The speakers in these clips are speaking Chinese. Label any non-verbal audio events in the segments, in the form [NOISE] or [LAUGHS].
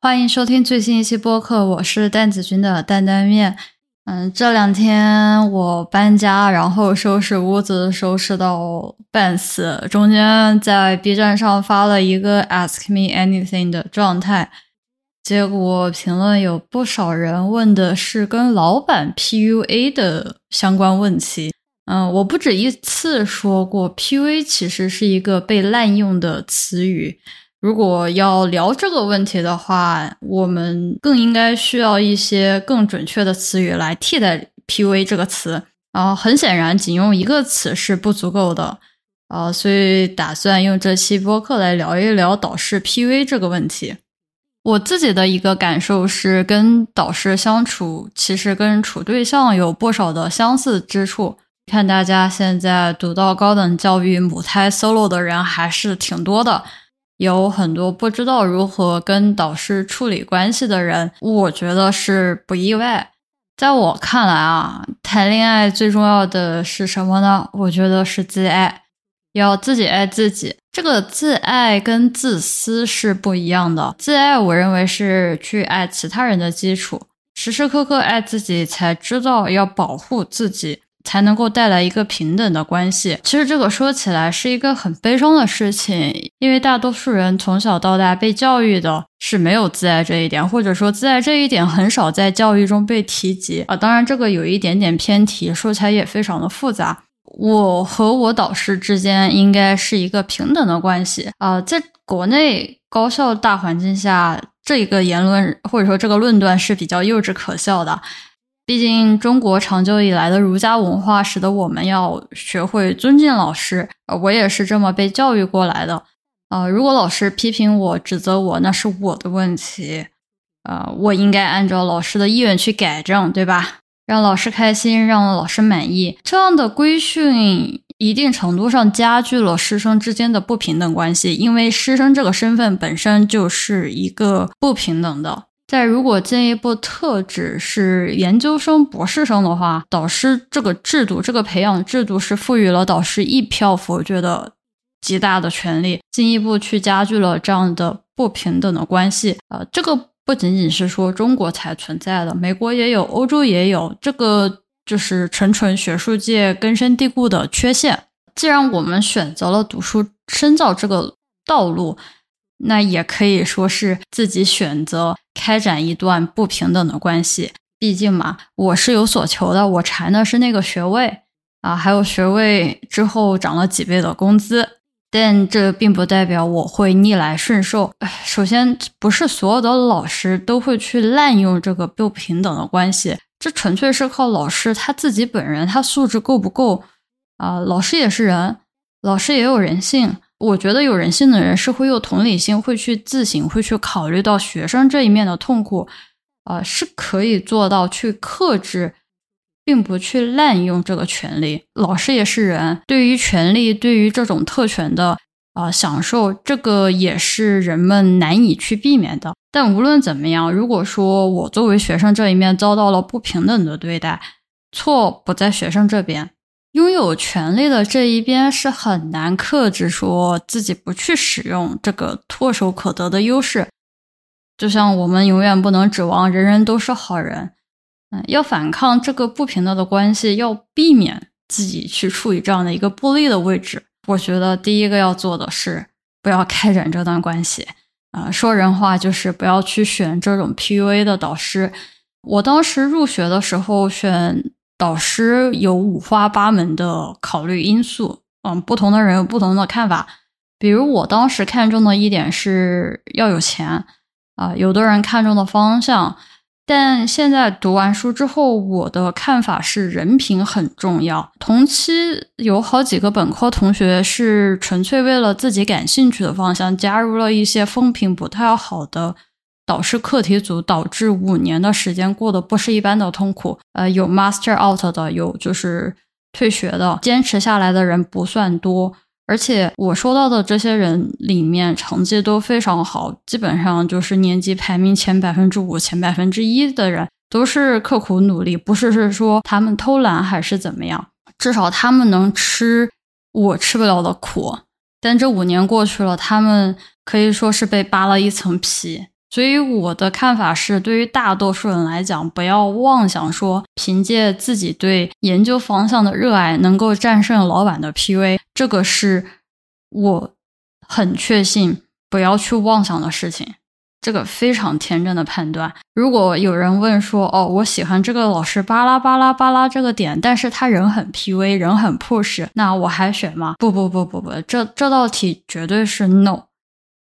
欢迎收听最新一期播客，我是蛋子君的担担面。嗯，这两天我搬家，然后收拾屋子，收拾到半死，中间在 B 站上发了一个 Ask Me Anything 的状态，结果评论有不少人问的是跟老板 PUA 的相关问题。嗯，我不止一次说过，PUA 其实是一个被滥用的词语。如果要聊这个问题的话，我们更应该需要一些更准确的词语来替代 PUA 这个词。然后很显然，仅用一个词是不足够的。啊，所以打算用这期播客来聊一聊导师 PUA 这个问题。我自己的一个感受是，跟导师相处，其实跟处对象有不少的相似之处。看大家现在读到高等教育母胎 solo 的人还是挺多的。有很多不知道如何跟导师处理关系的人，我觉得是不意外。在我看来啊，谈恋爱最重要的是什么呢？我觉得是自爱，要自己爱自己。这个自爱跟自私是不一样的。自爱，我认为是去爱其他人的基础，时时刻刻爱自己，才知道要保护自己。才能够带来一个平等的关系。其实这个说起来是一个很悲伤的事情，因为大多数人从小到大被教育的是没有自爱这一点，或者说自爱这一点很少在教育中被提及啊。当然，这个有一点点偏题，说起来也非常的复杂。我和我导师之间应该是一个平等的关系啊。在国内高校大环境下，这个言论或者说这个论断是比较幼稚可笑的。毕竟，中国长久以来的儒家文化使得我们要学会尊敬老师。呃，我也是这么被教育过来的。啊，如果老师批评我、指责我，那是我的问题。呃，我应该按照老师的意愿去改正，对吧？让老师开心，让老师满意。这样的规训，一定程度上加剧了师生之间的不平等关系，因为师生这个身份本身就是一个不平等的。再如果进一步特指是研究生、博士生的话，导师这个制度、这个培养制度是赋予了导师一票否决的极大的权利，进一步去加剧了这样的不平等的关系。呃，这个不仅仅是说中国才存在的，美国也有，欧洲也有，这个就是纯纯学术界根深蒂固的缺陷。既然我们选择了读书深造这个道路，那也可以说是自己选择开展一段不平等的关系。毕竟嘛，我是有所求的，我馋的是那个学位啊，还有学位之后涨了几倍的工资。但这并不代表我会逆来顺受。首先，不是所有的老师都会去滥用这个不平等的关系，这纯粹是靠老师他自己本人他素质够不够啊。老师也是人，老师也有人性。我觉得有人性的人是会有同理心，会去自省，会去考虑到学生这一面的痛苦，啊，是可以做到去克制，并不去滥用这个权利。老师也是人，对于权利，对于这种特权的啊享受，这个也是人们难以去避免的。但无论怎么样，如果说我作为学生这一面遭到了不平等的对待，错不在学生这边。拥有权利的这一边是很难克制，说自己不去使用这个唾手可得的优势。就像我们永远不能指望人人都是好人，嗯，要反抗这个不平等的关系，要避免自己去处于这样的一个不利的位置。我觉得第一个要做的是不要开展这段关系，啊，说人话就是不要去选这种 PUA 的导师。我当时入学的时候选。导师有五花八门的考虑因素，嗯，不同的人有不同的看法。比如我当时看中的一点是要有钱，啊，有的人看中的方向。但现在读完书之后，我的看法是人品很重要。同期有好几个本科同学是纯粹为了自己感兴趣的方向，加入了一些风评不太好的。导师课题组导致五年的时间过得不是一般的痛苦。呃，有 master out 的，有就是退学的，坚持下来的人不算多。而且我收到的这些人里面，成绩都非常好，基本上就是年级排名前百分之五、前百分之一的人，都是刻苦努力，不是是说他们偷懒还是怎么样，至少他们能吃我吃不了的苦。但这五年过去了，他们可以说是被扒了一层皮。所以我的看法是，对于大多数人来讲，不要妄想说凭借自己对研究方向的热爱能够战胜老板的 PV，这个是我很确信不要去妄想的事情。这个非常天真的判断。如果有人问说：“哦，我喜欢这个老师巴拉巴拉巴拉这个点，但是他人很 PV，人很 push，那我还选吗？”不不不不不，这这道题绝对是 no。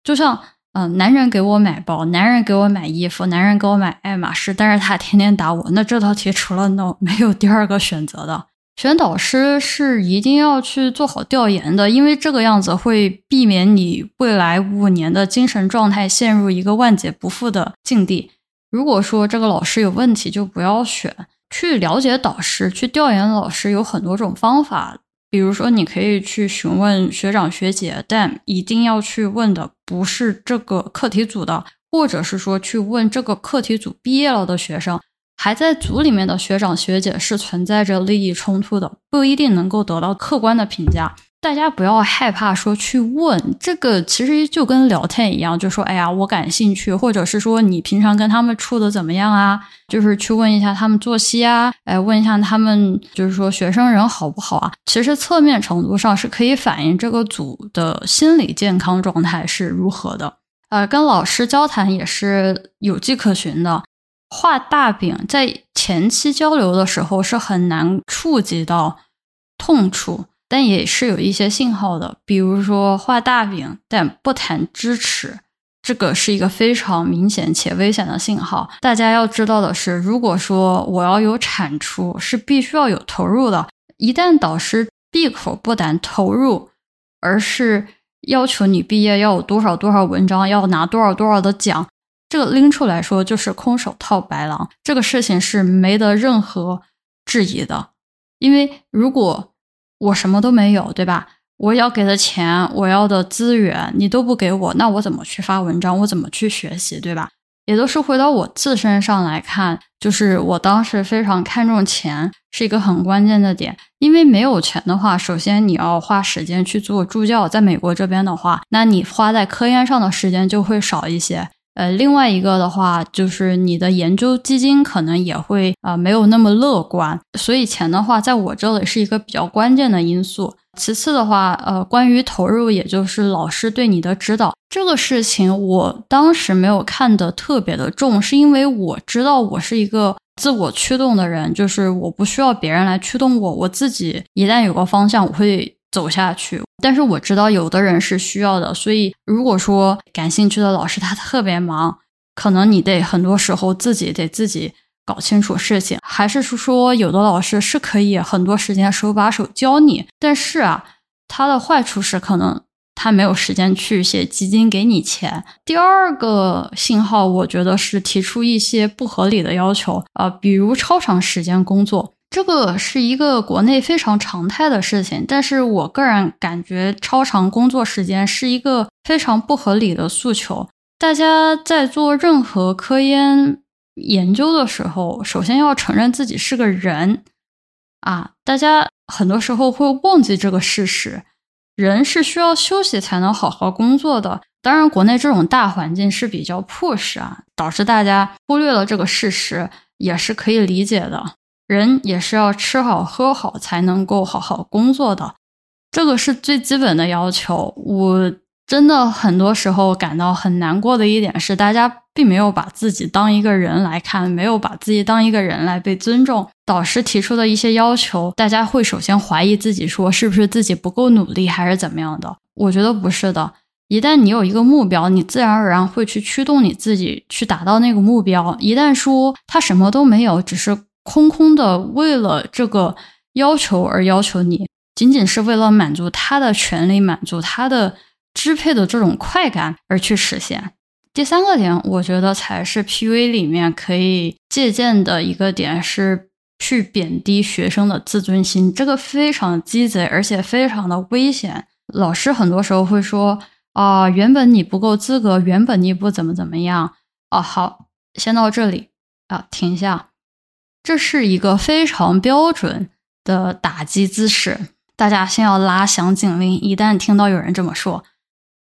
就像。嗯，男人给我买包，男人给我买衣服，男人给我买爱马仕，但是他天天打我，那这道题除了 no 没有第二个选择的。选导师是一定要去做好调研的，因为这个样子会避免你未来五年的精神状态陷入一个万劫不复的境地。如果说这个老师有问题，就不要选。去了解导师，去调研老师有很多种方法。比如说，你可以去询问学长学姐，但一定要去问的不是这个课题组的，或者是说去问这个课题组毕业了的学生，还在组里面的学长学姐是存在着利益冲突的，不一定能够得到客观的评价。大家不要害怕说去问这个，其实就跟聊天一样，就说哎呀，我感兴趣，或者是说你平常跟他们处的怎么样啊？就是去问一下他们作息啊，哎，问一下他们，就是说学生人好不好啊？其实侧面程度上是可以反映这个组的心理健康状态是如何的。呃，跟老师交谈也是有迹可循的。画大饼在前期交流的时候是很难触及到痛处。但也是有一些信号的，比如说画大饼但不谈支持，这个是一个非常明显且危险的信号。大家要知道的是，如果说我要有产出，是必须要有投入的。一旦导师闭口不谈投入，而是要求你毕业要有多少多少文章，要拿多少多少的奖，这个拎出来说就是空手套白狼。这个事情是没得任何质疑的，因为如果。我什么都没有，对吧？我要给的钱，我要的资源，你都不给我，那我怎么去发文章？我怎么去学习，对吧？也都是回到我自身上来看，就是我当时非常看重钱，是一个很关键的点。因为没有钱的话，首先你要花时间去做助教，在美国这边的话，那你花在科研上的时间就会少一些。呃，另外一个的话，就是你的研究基金可能也会啊没有那么乐观，所以钱的话，在我这里是一个比较关键的因素。其次的话，呃，关于投入，也就是老师对你的指导这个事情，我当时没有看得特别的重，是因为我知道我是一个自我驱动的人，就是我不需要别人来驱动我，我自己一旦有个方向，我会。走下去，但是我知道有的人是需要的，所以如果说感兴趣的老师他特别忙，可能你得很多时候自己得自己搞清楚事情，还是说有的老师是可以很多时间手把手教你，但是啊，他的坏处是可能他没有时间去写基金给你钱。第二个信号，我觉得是提出一些不合理的要求啊，比如超长时间工作。这个是一个国内非常常态的事情，但是我个人感觉超长工作时间是一个非常不合理的诉求。大家在做任何科研研究的时候，首先要承认自己是个人啊！大家很多时候会忘记这个事实，人是需要休息才能好好工作的。当然，国内这种大环境是比较迫使啊，导致大家忽略了这个事实，也是可以理解的。人也是要吃好喝好才能够好好工作的，这个是最基本的要求。我真的很多时候感到很难过的一点是，大家并没有把自己当一个人来看，没有把自己当一个人来被尊重。导师提出的一些要求，大家会首先怀疑自己，说是不是自己不够努力，还是怎么样的？我觉得不是的。一旦你有一个目标，你自然而然会去驱动你自己去达到那个目标。一旦说他什么都没有，只是。空空的，为了这个要求而要求你，仅仅是为了满足他的权利，满足他的支配的这种快感而去实现。第三个点，我觉得才是 P.V 里面可以借鉴的一个点，是去贬低学生的自尊心，这个非常鸡贼，而且非常的危险。老师很多时候会说啊，原本你不够资格，原本你不怎么怎么样啊。好，先到这里啊，停下。这是一个非常标准的打击姿势，大家先要拉响警铃。一旦听到有人这么说，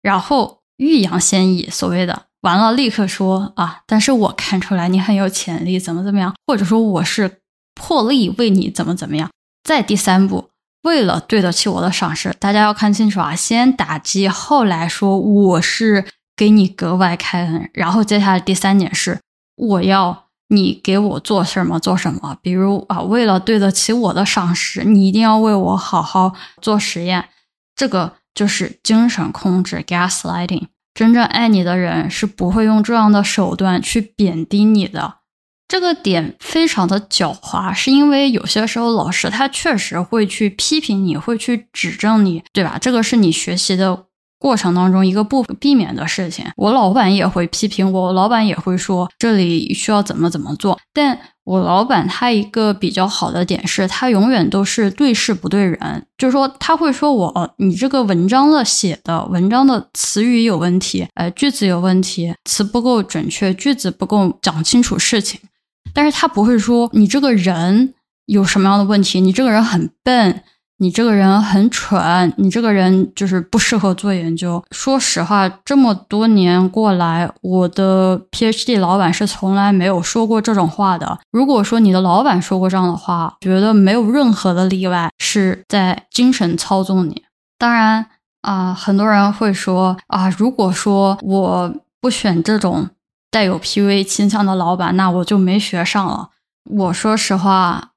然后欲扬先抑，所谓的完了立刻说啊，但是我看出来你很有潜力，怎么怎么样，或者说我是破例为你怎么怎么样。再第三步，为了对得起我的赏识，大家要看清楚啊，先打击，后来说我是给你格外开恩，然后接下来第三点是我要你给我做什么做什么，比如啊，为了对得起我的赏识，你一定要为我好好做实验，这个就是精神控制 （gaslighting）。真正爱你的人是不会用这样的手段去贬低你的，这个点非常的狡猾，是因为有些时候老师他确实会去批评你，会去指正你，对吧？这个是你学习的。过程当中一个不避免的事情，我老板也会批评我，我老板也会说这里需要怎么怎么做。但我老板他一个比较好的点是，他永远都是对事不对人，就是说他会说我你这个文章的写的文章的词语有问题，呃句子有问题，词不够准确，句子不够讲清楚事情。但是他不会说你这个人有什么样的问题，你这个人很笨。你这个人很蠢，你这个人就是不适合做研究。说实话，这么多年过来，我的 PhD 老板是从来没有说过这种话的。如果说你的老板说过这样的话，觉得没有任何的例外是在精神操纵你。当然啊，很多人会说啊，如果说我不选这种带有 PUA 倾向的老板，那我就没学上了。我说实话，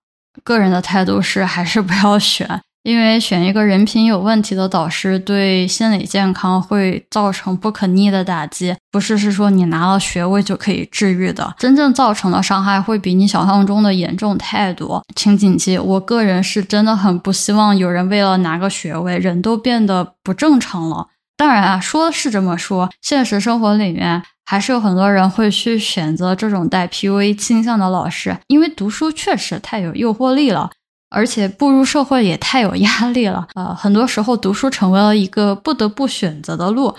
个人的态度是还是不要选。因为选一个人品有问题的导师，对心理健康会造成不可逆的打击。不是是说你拿了学位就可以治愈的，真正造成的伤害会比你想象中的严重太多。请谨记，我个人是真的很不希望有人为了拿个学位，人都变得不正常了。当然啊，说是这么说，现实生活里面还是有很多人会去选择这种带 PUA 倾向的老师，因为读书确实太有诱惑力了。而且步入社会也太有压力了，呃，很多时候读书成为了一个不得不选择的路。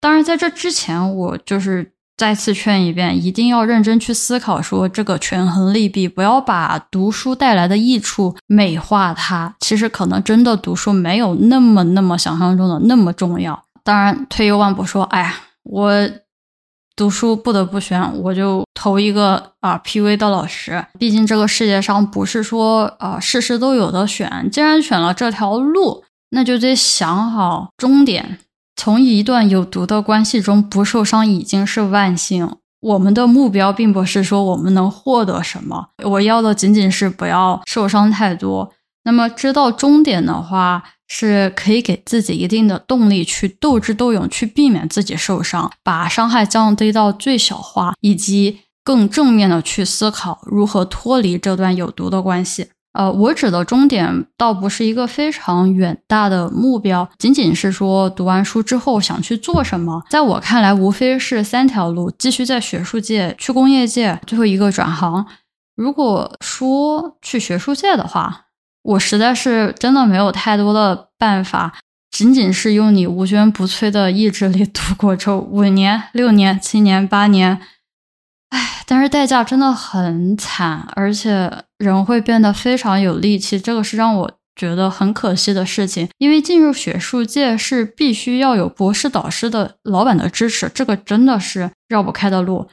当然，在这之前，我就是再次劝一遍，一定要认真去思考，说这个权衡利弊，不要把读书带来的益处美化它。其实可能真的读书没有那么那么想象中的那么重要。当然，退一万步说，哎呀，我。读书不得不选，我就投一个啊 P V 的老师。毕竟这个世界上不是说啊事事都有的选。既然选了这条路，那就得想好终点。从一段有毒的关系中不受伤已经是万幸。我们的目标并不是说我们能获得什么，我要的仅仅是不要受伤太多。那么知道终点的话。是可以给自己一定的动力去斗智斗勇，去避免自己受伤，把伤害降低到最小化，以及更正面的去思考如何脱离这段有毒的关系。呃，我指的终点倒不是一个非常远大的目标，仅仅是说读完书之后想去做什么。在我看来，无非是三条路：继续在学术界，去工业界，最后一个转行。如果说去学术界的话，我实在是真的没有太多的办法，仅仅是用你无坚不摧的意志力度过这五年、六年、七年、八年，唉，但是代价真的很惨，而且人会变得非常有力气，这个是让我觉得很可惜的事情。因为进入学术界是必须要有博士导师的老板的支持，这个真的是绕不开的路。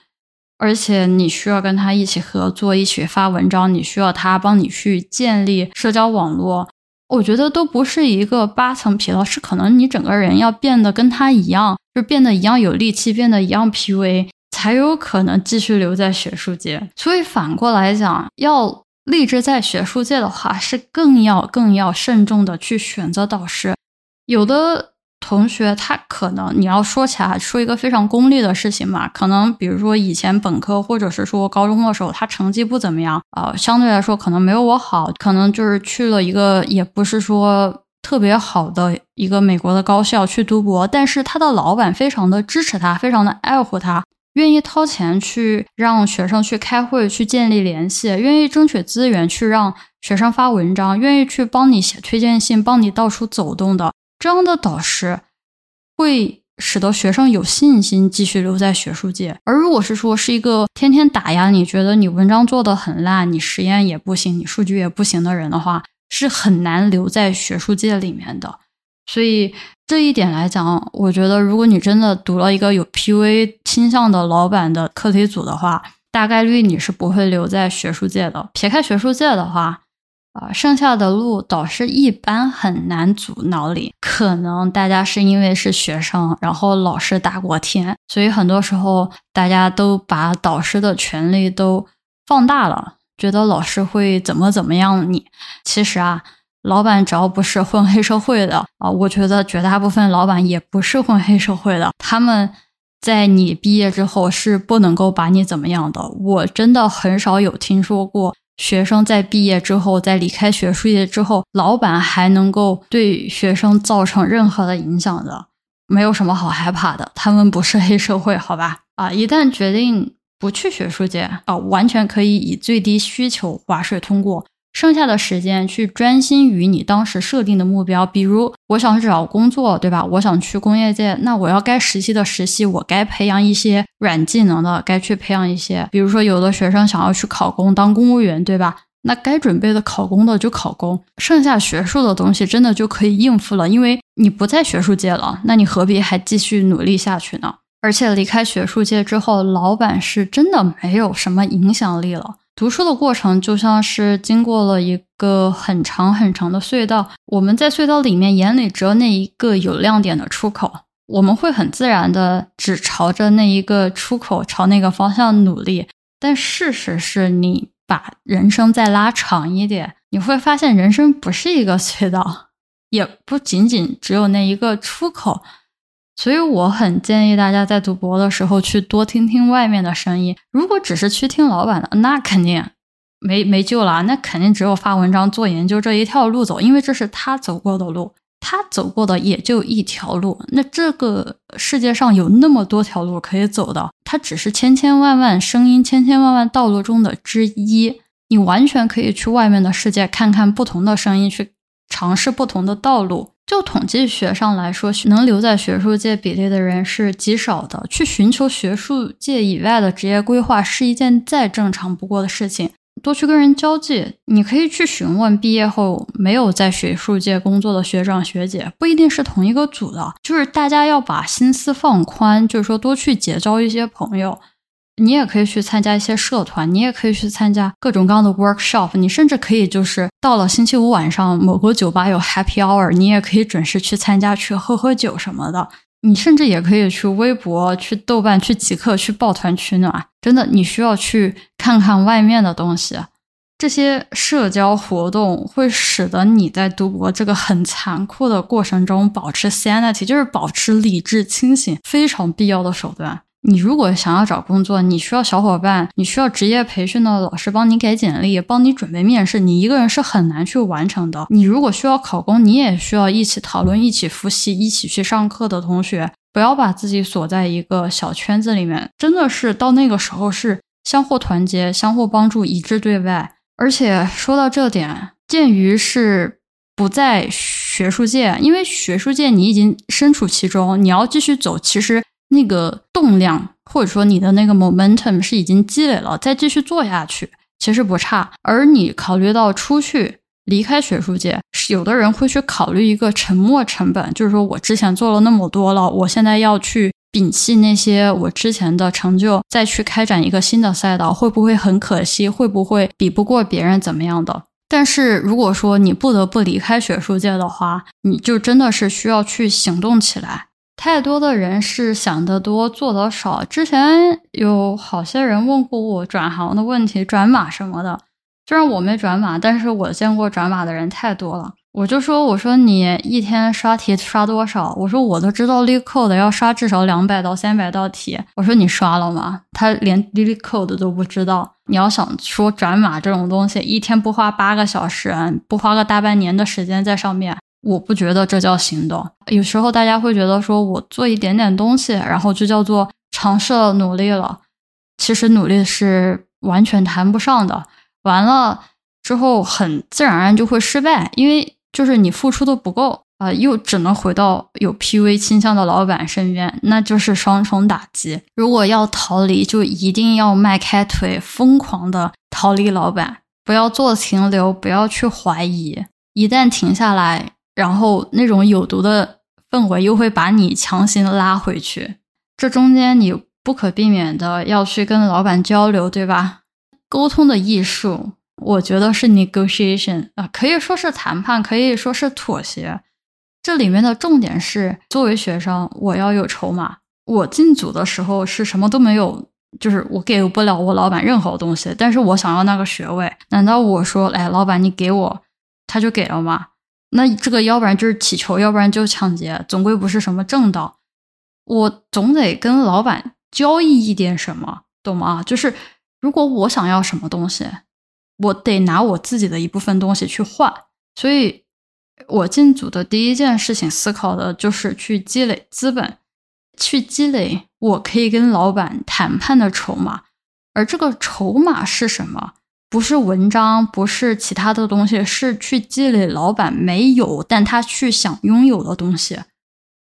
而且你需要跟他一起合作，一起发文章，你需要他帮你去建立社交网络。我觉得都不是一个八层皮了，是可能你整个人要变得跟他一样，就变得一样有力气，变得一样 P V，才有可能继续留在学术界。所以反过来讲，要立志在学术界的话，是更要更要慎重的去选择导师。有的。同学，他可能你要说起来说一个非常功利的事情嘛，可能比如说以前本科或者是说高中的时候，他成绩不怎么样啊，相对来说可能没有我好，可能就是去了一个也不是说特别好的一个美国的高校去读博，但是他的老板非常的支持他，非常的爱护他，愿意掏钱去让学生去开会去建立联系，愿意争取资源去让学生发文章，愿意去帮你写推荐信，帮你到处走动的。这样的导师会使得学生有信心继续留在学术界，而如果是说是一个天天打压你，觉得你文章做的很烂，你实验也不行，你数据也不行的人的话，是很难留在学术界里面的。所以这一点来讲，我觉得如果你真的读了一个有 PUA 倾向的老板的课题组的话，大概率你是不会留在学术界的。撇开学术界的话，啊，剩下的路导师一般很难阻挠你。可能大家是因为是学生，然后老师大过天，所以很多时候大家都把导师的权利都放大了，觉得老师会怎么怎么样你。其实啊。老板只要不是混黑社会的啊，我觉得绝大部分老板也不是混黑社会的。他们在你毕业之后是不能够把你怎么样的。我真的很少有听说过学生在毕业之后，在离开学术界之后，老板还能够对学生造成任何的影响的。没有什么好害怕的，他们不是黑社会，好吧？啊，一旦决定不去学术界啊，完全可以以最低需求划水通过。剩下的时间去专心于你当时设定的目标，比如我想去找工作，对吧？我想去工业界，那我要该实习的实习，我该培养一些软技能的，该去培养一些。比如说，有的学生想要去考公当公务员，对吧？那该准备的考公的就考公，剩下学术的东西真的就可以应付了，因为你不在学术界了，那你何必还继续努力下去呢？而且离开学术界之后，老板是真的没有什么影响力了。读书的过程就像是经过了一个很长很长的隧道，我们在隧道里面眼里只有那一个有亮点的出口，我们会很自然的只朝着那一个出口，朝那个方向努力。但事实是你把人生再拉长一点，你会发现人生不是一个隧道，也不仅仅只有那一个出口。所以我很建议大家在读博的时候去多听听外面的声音。如果只是去听老板的，那肯定没没救了。那肯定只有发文章做研究这一条路走，因为这是他走过的路，他走过的也就一条路。那这个世界上有那么多条路可以走的，它只是千千万万声音、千千万万道路中的之一。你完全可以去外面的世界看看不同的声音，去尝试不同的道路。就统计学上来说，能留在学术界比例的人是极少的。去寻求学术界以外的职业规划是一件再正常不过的事情。多去跟人交际，你可以去询问毕业后没有在学术界工作的学长学姐，不一定是同一个组的。就是大家要把心思放宽，就是说多去结交一些朋友。你也可以去参加一些社团，你也可以去参加各种各样的 workshop，你甚至可以就是到了星期五晚上某个酒吧有 happy hour，你也可以准时去参加，去喝喝酒什么的。你甚至也可以去微博、去豆瓣、去极客、去抱团取暖。真的，你需要去看看外面的东西。这些社交活动会使得你在读博这个很残酷的过程中保持 sanity，就是保持理智清醒，非常必要的手段。你如果想要找工作，你需要小伙伴，你需要职业培训的老师帮你改简历，帮你准备面试，你一个人是很难去完成的。你如果需要考公，你也需要一起讨论、一起复习、一起去上课的同学。不要把自己锁在一个小圈子里面，真的是到那个时候是相互团结、相互帮助、一致对外。而且说到这点，鉴于是不在学术界，因为学术界你已经身处其中，你要继续走，其实。那个动量，或者说你的那个 momentum 是已经积累了，再继续做下去，其实不差。而你考虑到出去离开学术界，有的人会去考虑一个沉没成本，就是说我之前做了那么多了，我现在要去摒弃那些我之前的成就，再去开展一个新的赛道，会不会很可惜？会不会比不过别人怎么样的？但是如果说你不得不离开学术界的话，你就真的是需要去行动起来。太多的人是想得多做得少。之前有好些人问过我转行的问题、转码什么的。虽然我没转码，但是我见过转码的人太多了。我就说：“我说你一天刷题刷多少？我说我都知道 l e e c o d e 要刷至少两百到三百道题。我说你刷了吗？他连 LeetCode 都不知道。你要想说转码这种东西，一天不花八个小时，不花个大半年的时间在上面。”我不觉得这叫行动。有时候大家会觉得说，我做一点点东西，然后就叫做尝试了、努力了。其实努力是完全谈不上的。完了之后，很自然而然就会失败，因为就是你付出的不够啊，又只能回到有 PV 倾向的老板身边，那就是双重打击。如果要逃离，就一定要迈开腿，疯狂的逃离老板，不要做停留，不要去怀疑。一旦停下来。然后那种有毒的氛围又会把你强行拉回去。这中间你不可避免的要去跟老板交流，对吧？沟通的艺术，我觉得是 negotiation 啊，可以说是谈判，可以说是妥协。这里面的重点是，作为学生，我要有筹码。我进组的时候是什么都没有，就是我给不了我老板任何东西，但是我想要那个学位。难道我说，哎，老板你给我，他就给了吗？那这个要不然就是乞求，要不然就抢劫，总归不是什么正道。我总得跟老板交易一点什么，懂吗？就是。如果我想要什么东西，我得拿我自己的一部分东西去换。所以，我进组的第一件事情思考的就是去积累资本，去积累我可以跟老板谈判的筹码。而这个筹码是什么？不是文章，不是其他的东西，是去积累老板没有但他去想拥有的东西。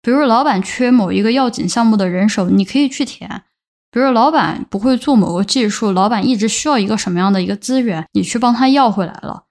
比如，老板缺某一个要紧项目的人手，你可以去填。比如老板不会做某个技术，老板一直需要一个什么样的一个资源，你去帮他要回来了。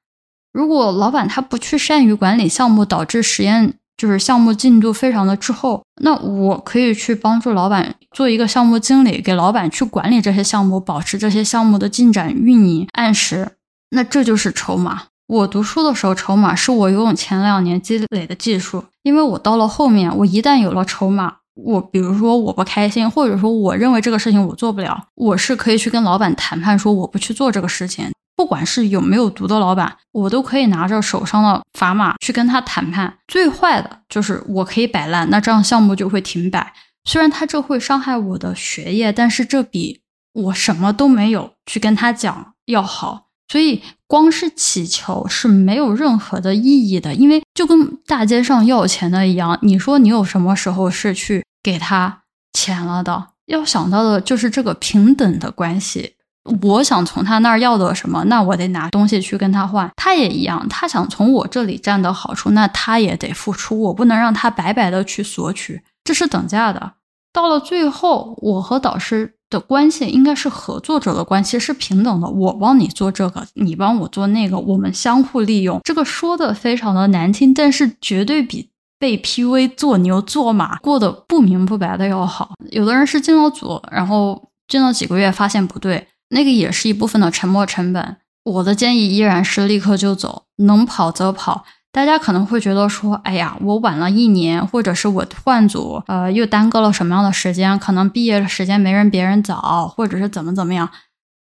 如果老板他不去善于管理项目，导致实验就是项目进度非常的滞后，那我可以去帮助老板做一个项目经理，给老板去管理这些项目，保持这些项目的进展运营按时。那这就是筹码。我读书的时候，筹码是我游泳前两年积累的技术，因为我到了后面，我一旦有了筹码。我比如说我不开心，或者说我认为这个事情我做不了，我是可以去跟老板谈判，说我不去做这个事情。不管是有没有毒的老板，我都可以拿着手上的砝码去跟他谈判。最坏的就是我可以摆烂，那这样项目就会停摆。虽然他这会伤害我的学业，但是这比我什么都没有去跟他讲要好。所以光是乞求是没有任何的意义的，因为就跟大街上要钱的一样，你说你有什么时候是去？给他钱了的，要想到的就是这个平等的关系。我想从他那儿要的什么，那我得拿东西去跟他换。他也一样，他想从我这里占到好处，那他也得付出。我不能让他白白的去索取，这是等价的。到了最后，我和导师的关系应该是合作者的关系，是平等的。我帮你做这个，你帮我做那个，我们相互利用。这个说的非常的难听，但是绝对比。被 PUA 做牛做马过得不明不白的要好，有的人是进了组，然后进了几个月发现不对，那个也是一部分的沉没成本。我的建议依然是立刻就走，能跑则跑。大家可能会觉得说，哎呀，我晚了一年，或者是我换组，呃，又耽搁了什么样的时间？可能毕业的时间没人别人早，或者是怎么怎么样？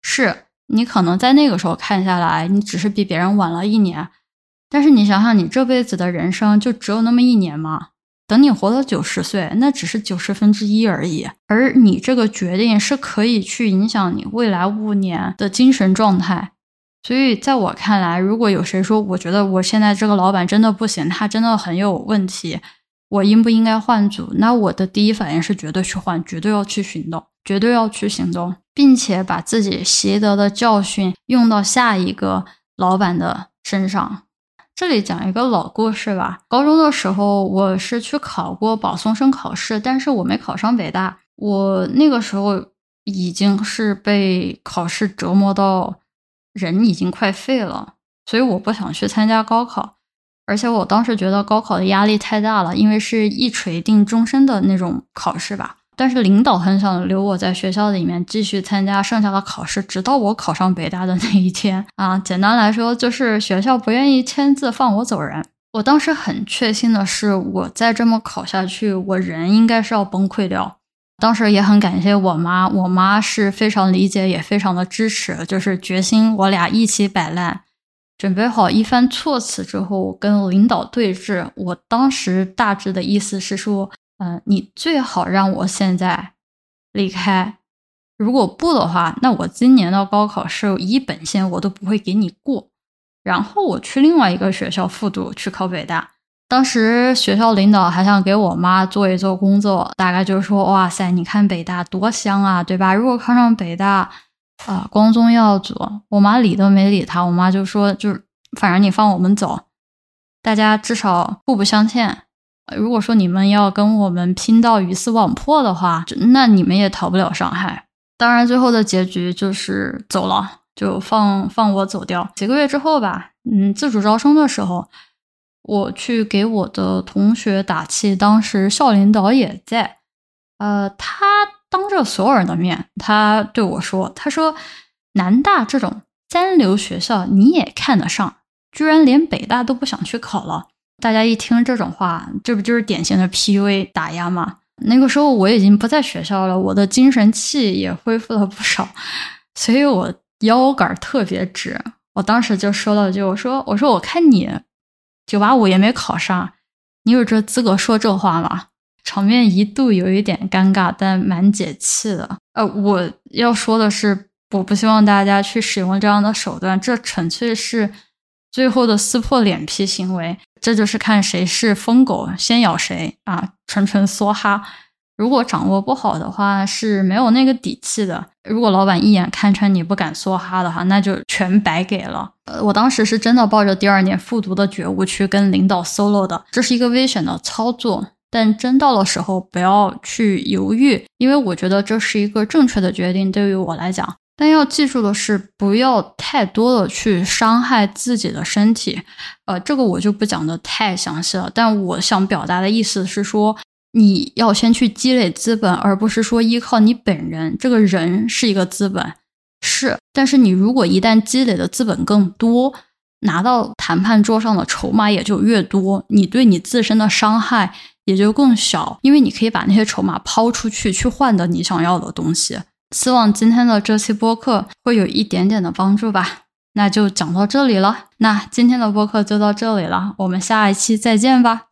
是你可能在那个时候看下来，你只是比别人晚了一年。但是你想想，你这辈子的人生就只有那么一年吗？等你活到九十岁，那只是九十分之一而已。而你这个决定是可以去影响你未来五年的精神状态。所以，在我看来，如果有谁说我觉得我现在这个老板真的不行，他真的很有问题，我应不应该换组？那我的第一反应是绝对去换，绝对要去行动，绝对要去行动，并且把自己习得的教训用到下一个老板的身上。这里讲一个老故事吧。高中的时候，我是去考过保送生考试，但是我没考上北大。我那个时候已经是被考试折磨到人已经快废了，所以我不想去参加高考。而且我当时觉得高考的压力太大了，因为是一锤定终身的那种考试吧。但是领导很想留我在学校里面继续参加剩下的考试，直到我考上北大的那一天 [LAUGHS] 啊！简单来说，就是学校不愿意签字放我走人。我当时很确信的是，我再这么考下去，我人应该是要崩溃掉。当时也很感谢我妈，我妈是非常理解，也非常的支持，就是决心我俩一起摆烂。准备好一番措辞之后，跟领导对峙。我当时大致的意思是说。嗯，你最好让我现在离开。如果不的话，那我今年的高考是一本线我都不会给你过。然后我去另外一个学校复读，去考北大。当时学校领导还想给我妈做一做工作，大概就是说：“哇塞，你看北大多香啊，对吧？如果考上北大啊，光宗耀祖。”我妈理都没理他，我妈就说：“就是反正你放我们走，大家至少互不相欠。”如果说你们要跟我们拼到鱼死网破的话，那你们也逃不了伤害。当然，最后的结局就是走了，就放放我走掉。几个月之后吧，嗯，自主招生的时候，我去给我的同学打气，当时校领导也在，呃，他当着所有人的面，他对我说：“他说南大这种三流学校你也看得上，居然连北大都不想去考了。”大家一听这种话，这不就是典型的 PUA 打压吗？那个时候我已经不在学校了，我的精神气也恢复了不少，所以我腰杆特别直。我当时就说了句：“我说，我说，我看你九八五也没考上，你有这资格说这话吗？”场面一度有一点尴尬，但蛮解气的。呃，我要说的是，我不希望大家去使用这样的手段，这纯粹是最后的撕破脸皮行为。这就是看谁是疯狗先咬谁啊，纯纯梭哈。如果掌握不好的话，是没有那个底气的。如果老板一眼看穿你不敢梭哈的话，那就全白给了。呃，我当时是真的抱着第二年复读的觉悟去跟领导 solo 的，这是一个危险的操作。但真到了时候，不要去犹豫，因为我觉得这是一个正确的决定，对于我来讲。但要记住的是，不要太多的去伤害自己的身体，呃，这个我就不讲的太详细了。但我想表达的意思是说，你要先去积累资本，而不是说依靠你本人。这个人是一个资本，是，但是你如果一旦积累的资本更多，拿到谈判桌上的筹码也就越多，你对你自身的伤害也就更小，因为你可以把那些筹码抛出去，去换得你想要的东西。希望今天的这期播客会有一点点的帮助吧。那就讲到这里了。那今天的播客就到这里了，我们下一期再见吧。